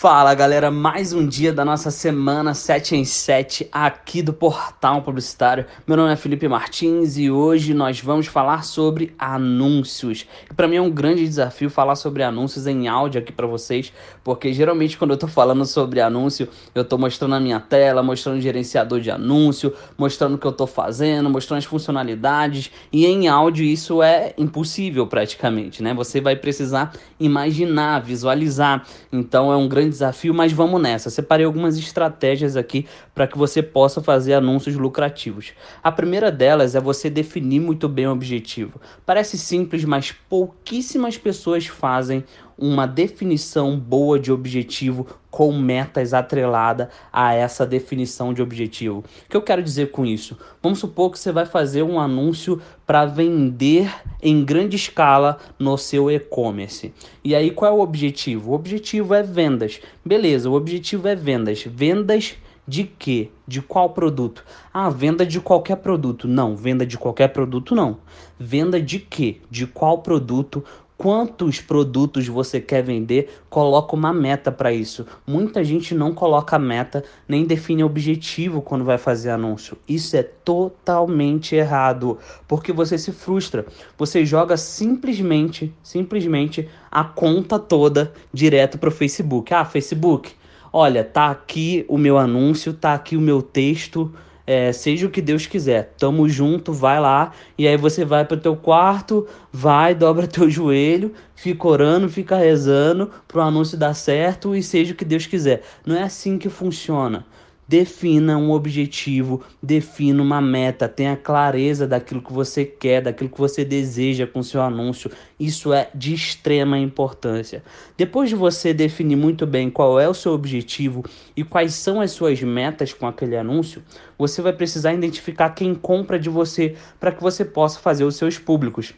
Fala galera, mais um dia da nossa semana 7 em 7 aqui do Portal Publicitário. Meu nome é Felipe Martins e hoje nós vamos falar sobre anúncios. Para mim é um grande desafio falar sobre anúncios em áudio aqui para vocês, porque geralmente quando eu tô falando sobre anúncio, eu tô mostrando a minha tela, mostrando o gerenciador de anúncio, mostrando o que eu tô fazendo, mostrando as funcionalidades, e em áudio isso é impossível praticamente, né? Você vai precisar imaginar, visualizar. Então é um grande grande desafio, mas vamos nessa. Separei algumas estratégias aqui para que você possa fazer anúncios lucrativos. A primeira delas é você definir muito bem o objetivo. Parece simples, mas pouquíssimas pessoas fazem uma definição boa de objetivo com metas atrelada a essa definição de objetivo. O que eu quero dizer com isso? Vamos supor que você vai fazer um anúncio para vender em grande escala no seu e-commerce. E aí qual é o objetivo? O objetivo é vendas. Beleza, o objetivo é vendas. Vendas de quê? De qual produto? Ah, venda de qualquer produto. Não, venda de qualquer produto não. Venda de quê? De qual produto? Quantos produtos você quer vender, coloca uma meta para isso. Muita gente não coloca meta nem define objetivo quando vai fazer anúncio. Isso é totalmente errado, porque você se frustra. Você joga simplesmente, simplesmente a conta toda direto para o Facebook. Ah, Facebook, olha, tá aqui o meu anúncio, tá aqui o meu texto é, seja o que Deus quiser. Tamo junto, vai lá. E aí você vai pro teu quarto, vai, dobra teu joelho, fica orando, fica rezando pro anúncio dar certo e seja o que Deus quiser. Não é assim que funciona. Defina um objetivo, defina uma meta, tenha clareza daquilo que você quer, daquilo que você deseja com seu anúncio. Isso é de extrema importância. Depois de você definir muito bem qual é o seu objetivo e quais são as suas metas com aquele anúncio, você vai precisar identificar quem compra de você para que você possa fazer os seus públicos.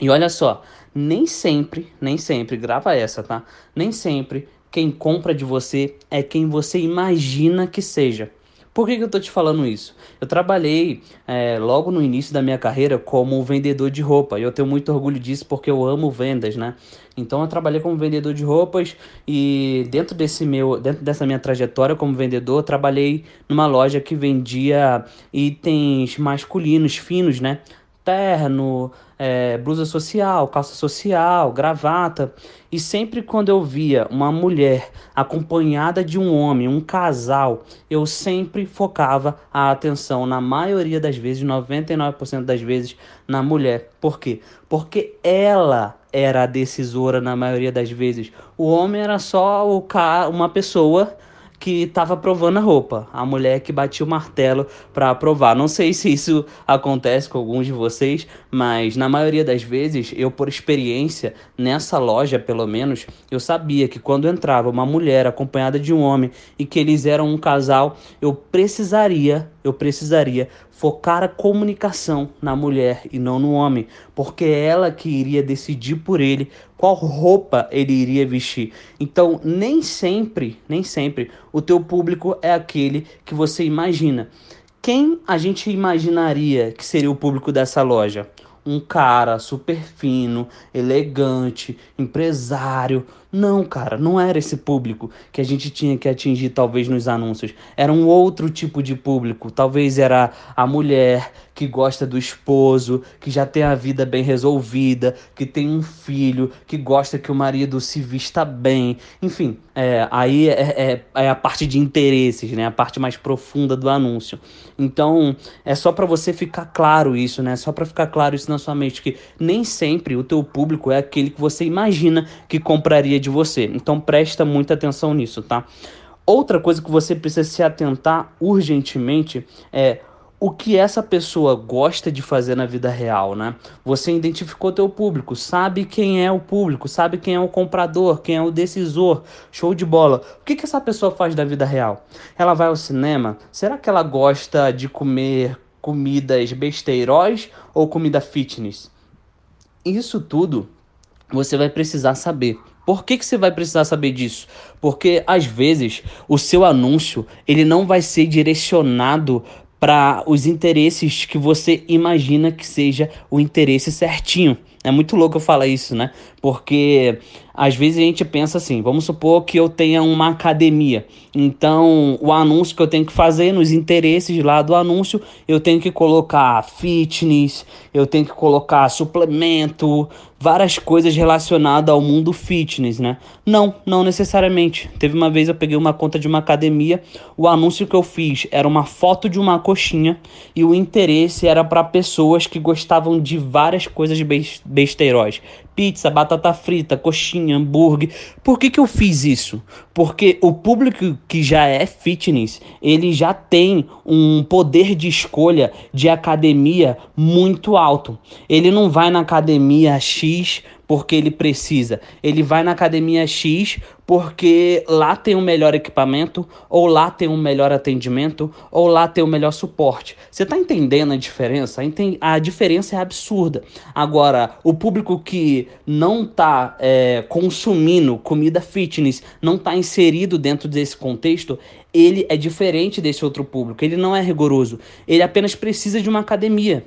E olha só, nem sempre, nem sempre, grava essa, tá? Nem sempre quem compra de você é quem você imagina que seja. Por que, que eu estou te falando isso? Eu trabalhei é, logo no início da minha carreira como vendedor de roupa e eu tenho muito orgulho disso porque eu amo vendas, né? Então eu trabalhei como vendedor de roupas e dentro desse meu, dentro dessa minha trajetória como vendedor, trabalhei numa loja que vendia itens masculinos finos, né? Terno, é, blusa social, calça social, gravata. E sempre quando eu via uma mulher acompanhada de um homem, um casal, eu sempre focava a atenção, na maioria das vezes, 99% das vezes, na mulher. Por quê? Porque ela era a decisora na maioria das vezes. O homem era só o ca uma pessoa que estava provando a roupa, a mulher que batia o martelo para provar. Não sei se isso acontece com alguns de vocês, mas na maioria das vezes, eu por experiência, nessa loja pelo menos, eu sabia que quando entrava uma mulher acompanhada de um homem e que eles eram um casal, eu precisaria eu precisaria focar a comunicação na mulher e não no homem, porque ela que iria decidir por ele qual roupa ele iria vestir. Então, nem sempre, nem sempre o teu público é aquele que você imagina. Quem a gente imaginaria que seria o público dessa loja? Um cara super fino, elegante, empresário, não, cara, não era esse público que a gente tinha que atingir, talvez, nos anúncios. Era um outro tipo de público. Talvez era a mulher que gosta do esposo, que já tem a vida bem resolvida, que tem um filho, que gosta que o marido se vista bem. Enfim, é, aí é, é, é a parte de interesses, né? A parte mais profunda do anúncio. Então, é só para você ficar claro isso, né? Só para ficar claro isso na sua mente, que nem sempre o teu público é aquele que você imagina que compraria de você. Então presta muita atenção nisso, tá? Outra coisa que você precisa se atentar urgentemente é o que essa pessoa gosta de fazer na vida real, né? Você identificou teu público, sabe quem é o público, sabe quem é o comprador, quem é o decisor, show de bola. O que, que essa pessoa faz da vida real? Ela vai ao cinema? Será que ela gosta de comer comidas besteiróis ou comida fitness? Isso tudo você vai precisar saber. Por que, que você vai precisar saber disso? Porque às vezes o seu anúncio ele não vai ser direcionado para os interesses que você imagina que seja o interesse certinho. É muito louco eu falar isso, né? Porque às vezes a gente pensa assim, vamos supor que eu tenha uma academia. Então, o anúncio que eu tenho que fazer nos interesses lá do anúncio, eu tenho que colocar fitness, eu tenho que colocar suplemento, várias coisas relacionadas ao mundo fitness, né? Não, não necessariamente. Teve uma vez eu peguei uma conta de uma academia, o anúncio que eu fiz era uma foto de uma coxinha e o interesse era para pessoas que gostavam de várias coisas besteiróis. Pizza, batata frita, coxinha, hambúrguer. Por que, que eu fiz isso? Porque o público que já é fitness, ele já tem um poder de escolha de academia muito alto. Ele não vai na academia X porque ele precisa. Ele vai na academia X porque lá tem um melhor equipamento, ou lá tem um melhor atendimento, ou lá tem um melhor suporte. Você está entendendo a diferença? A diferença é absurda. Agora, o público que não está é, consumindo comida fitness, não está inserido dentro desse contexto, ele é diferente desse outro público, ele não é rigoroso, ele apenas precisa de uma academia.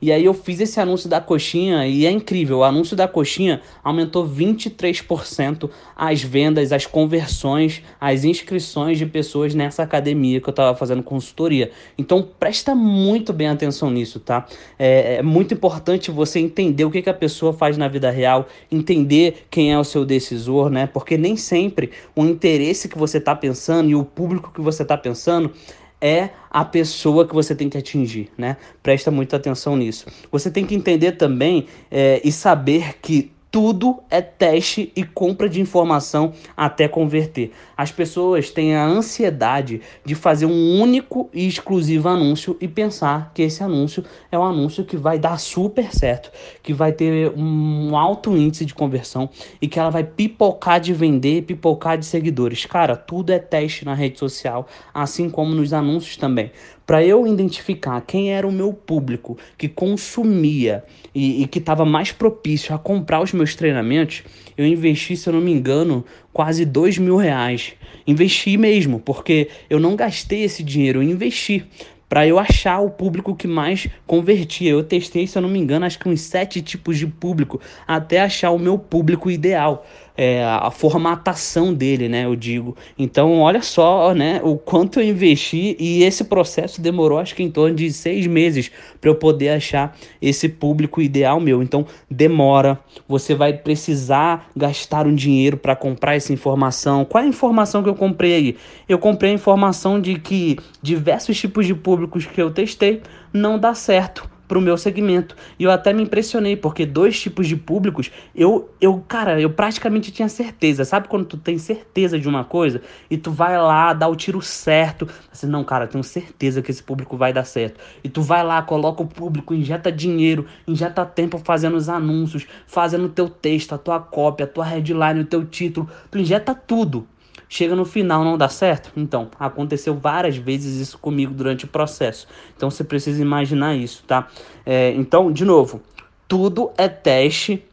E aí eu fiz esse anúncio da coxinha e é incrível, o anúncio da coxinha aumentou 23% as vendas, as conversões, as inscrições de pessoas nessa academia que eu estava fazendo consultoria. Então presta muito bem atenção nisso, tá? É, é muito importante você entender o que, que a pessoa faz na vida real, entender quem é o seu decisor, né? Porque nem sempre o interesse que você está pensando e o público que você está pensando é a pessoa que você tem que atingir, né? Presta muita atenção nisso. Você tem que entender também é, e saber que tudo é teste e compra de informação até converter. As pessoas têm a ansiedade de fazer um único e exclusivo anúncio e pensar que esse anúncio é um anúncio que vai dar super certo, que vai ter um alto índice de conversão e que ela vai pipocar de vender, pipocar de seguidores. Cara, tudo é teste na rede social, assim como nos anúncios também para eu identificar quem era o meu público que consumia e, e que estava mais propício a comprar os meus treinamentos, eu investi, se eu não me engano, quase dois mil reais. Investi mesmo, porque eu não gastei esse dinheiro, eu investi para eu achar o público que mais convertia. Eu testei, se eu não me engano, acho que uns sete tipos de público até achar o meu público ideal é, a formatação dele, né? Eu digo. Então, olha só, né? O quanto eu investi e esse processo demorou, acho que em torno de seis meses para eu poder achar esse público ideal meu. Então, demora. Você vai precisar gastar um dinheiro para comprar essa informação. Qual é a informação que eu comprei aí? Eu comprei a informação de que diversos tipos de públicos que eu testei não dá certo pro meu segmento. E eu até me impressionei, porque dois tipos de públicos, eu, eu, cara, eu praticamente tinha certeza. Sabe quando tu tem certeza de uma coisa e tu vai lá, dá o tiro certo, assim, não, cara, tenho certeza que esse público vai dar certo. E tu vai lá, coloca o público, injeta dinheiro, injeta tempo fazendo os anúncios, fazendo o teu texto, a tua cópia, a tua headline, o teu título, tu injeta tudo chega no final não dá certo? Então, aconteceu várias vezes isso comigo durante o processo. Então você precisa imaginar isso, tá? É, então, de novo, tudo é teste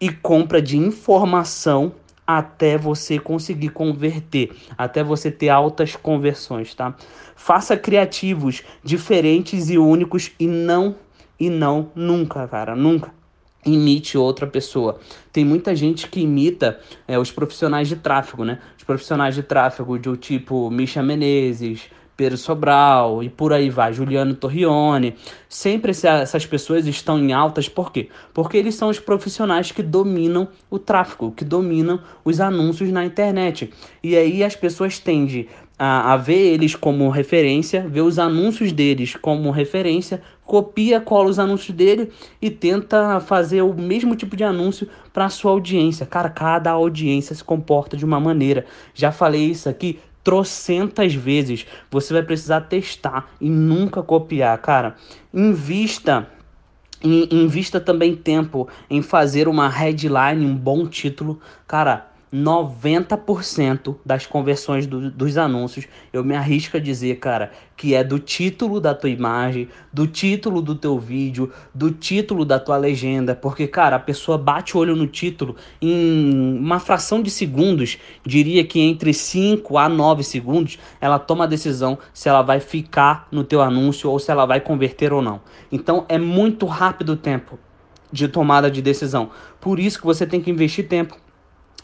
e compra de informação até você conseguir converter, até você ter altas conversões, tá? Faça criativos diferentes e únicos e não e não nunca, cara, nunca imite outra pessoa. Tem muita gente que imita é, os profissionais de tráfego, né? Os profissionais de tráfego do tipo Misha Menezes, Pedro Sobral e por aí vai, Juliano Torrione. Sempre essas pessoas estão em altas, por quê? Porque eles são os profissionais que dominam o tráfego, que dominam os anúncios na internet. E aí as pessoas tendem a, a ver eles como referência, ver os anúncios deles como referência, copia, cola os anúncios dele e tenta fazer o mesmo tipo de anúncio para sua audiência. Cara, cada audiência se comporta de uma maneira. Já falei isso aqui trocentas vezes. Você vai precisar testar e nunca copiar, cara. Invista invista também tempo em fazer uma headline, um bom título. Cara, 90% das conversões do, dos anúncios, eu me arrisco a dizer, cara, que é do título da tua imagem, do título do teu vídeo, do título da tua legenda, porque, cara, a pessoa bate o olho no título em uma fração de segundos, diria que entre 5 a 9 segundos, ela toma a decisão se ela vai ficar no teu anúncio ou se ela vai converter ou não. Então é muito rápido o tempo de tomada de decisão. Por isso que você tem que investir tempo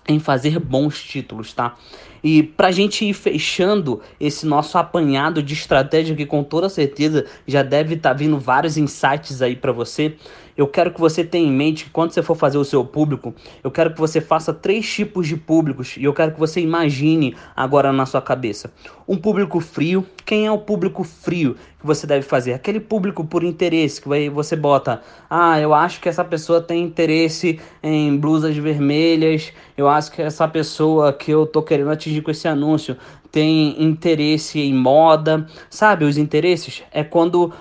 em fazer bons títulos, tá? E pra gente ir fechando esse nosso apanhado de estratégia que com toda certeza já deve estar tá vindo vários insights aí para você, eu quero que você tenha em mente que quando você for fazer o seu público, eu quero que você faça três tipos de públicos e eu quero que você imagine agora na sua cabeça. Um público frio, quem é o público frio que você deve fazer? Aquele público por interesse, que você bota, ah, eu acho que essa pessoa tem interesse em blusas vermelhas, eu acho que essa pessoa que eu tô querendo atingir com esse anúncio tem interesse em moda, sabe? Os interesses é quando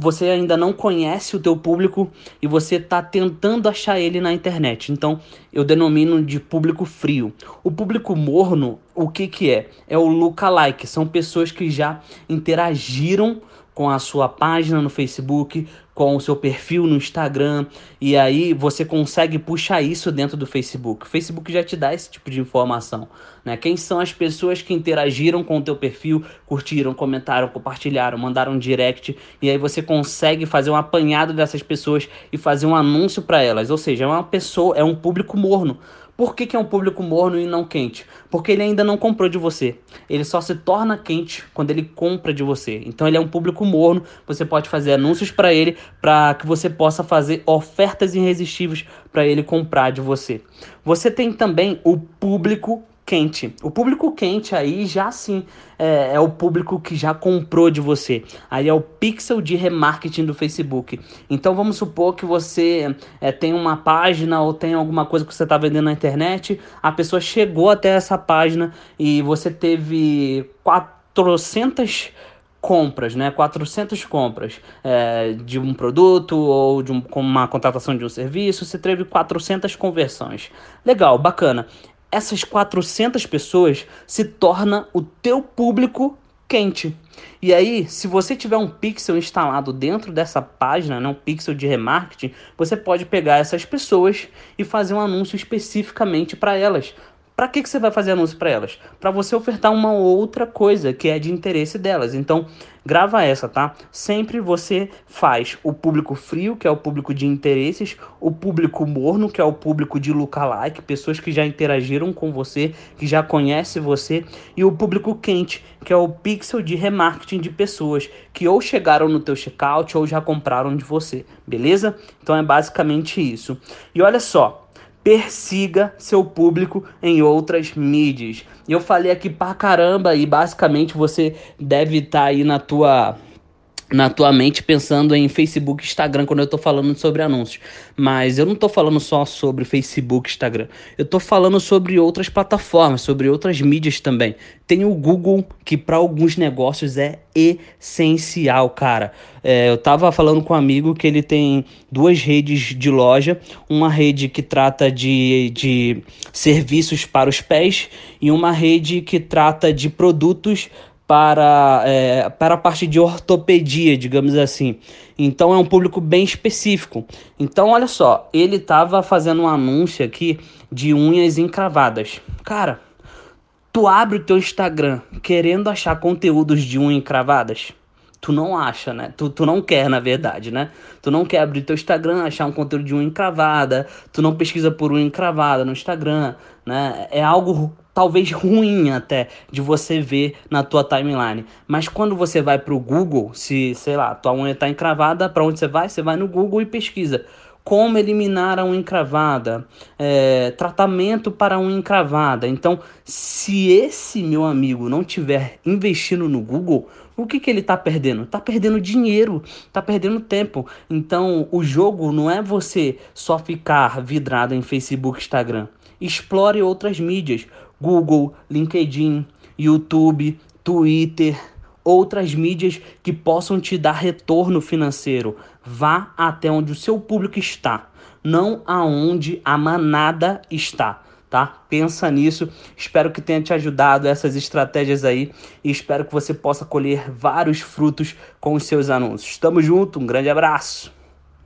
você ainda não conhece o teu público e você está tentando achar ele na internet. Então, eu denomino de público frio. O público morno, o que que é? É o lookalike, são pessoas que já interagiram com a sua página no Facebook, com o seu perfil no Instagram, e aí você consegue puxar isso dentro do Facebook. O Facebook já te dá esse tipo de informação, né? Quem são as pessoas que interagiram com o teu perfil, curtiram, comentaram, compartilharam, mandaram um direct, e aí você consegue fazer um apanhado dessas pessoas e fazer um anúncio para elas. Ou seja, é uma pessoa, é um público morno. Por que, que, é um público morno e não quente? Porque ele ainda não comprou de você. Ele só se torna quente quando ele compra de você. Então ele é um público morno. Você pode fazer anúncios para ele para que você possa fazer ofertas irresistíveis para ele comprar de você. Você tem também o público quente. O público quente aí já sim é, é, o público que já comprou de você. Aí é o pixel de remarketing do Facebook. Então vamos supor que você é, tem uma página ou tem alguma coisa que você está vendendo na internet, a pessoa chegou até essa página e você teve 400 compras, né? 400 compras é, de um produto ou de um, uma contratação de um serviço, você teve 400 conversões. Legal, bacana essas 400 pessoas se torna o teu público quente. E aí, se você tiver um pixel instalado dentro dessa página, né, um pixel de remarketing, você pode pegar essas pessoas e fazer um anúncio especificamente para elas, para que, que você vai fazer anúncio para elas? Para você ofertar uma outra coisa que é de interesse delas. Então, grava essa, tá? Sempre você faz o público frio, que é o público de interesses, o público morno, que é o público de lookalike, pessoas que já interagiram com você, que já conhecem você, e o público quente, que é o pixel de remarketing de pessoas que ou chegaram no teu checkout ou já compraram de você, beleza? Então é basicamente isso. E olha só, persiga seu público em outras mídias. Eu falei aqui pra caramba e basicamente você deve estar tá aí na tua na tua mente pensando em Facebook, Instagram quando eu tô falando sobre anúncios. Mas eu não tô falando só sobre Facebook, Instagram. Eu tô falando sobre outras plataformas, sobre outras mídias também. Tem o Google, que para alguns negócios é essencial, cara. É, eu tava falando com um amigo que ele tem duas redes de loja, uma rede que trata de, de serviços para os pés e uma rede que trata de produtos para, é, para a parte de ortopedia, digamos assim. Então é um público bem específico. Então, olha só, ele estava fazendo um anúncio aqui de unhas encravadas. Cara, tu abre o teu Instagram querendo achar conteúdos de unhas encravadas? Tu não acha, né? Tu, tu não quer, na verdade, né? Tu não quer abrir teu Instagram, achar um conteúdo de unha encravada. Tu não pesquisa por unha encravada no Instagram, né? É algo talvez ruim até de você ver na tua timeline. Mas quando você vai para o Google, se, sei lá, tua unha está encravada, para onde você vai? Você vai no Google e pesquisa como eliminar a unha encravada, é, tratamento para a unha encravada. Então, se esse meu amigo não tiver investindo no Google, o que, que ele está perdendo? Está perdendo dinheiro, está perdendo tempo. Então, o jogo não é você só ficar vidrado em Facebook, Instagram. Explore outras mídias. Google, LinkedIn, YouTube, Twitter, outras mídias que possam te dar retorno financeiro. Vá até onde o seu público está, não aonde a manada está. Tá? Pensa nisso. Espero que tenha te ajudado essas estratégias aí e espero que você possa colher vários frutos com os seus anúncios. Tamo junto, um grande abraço.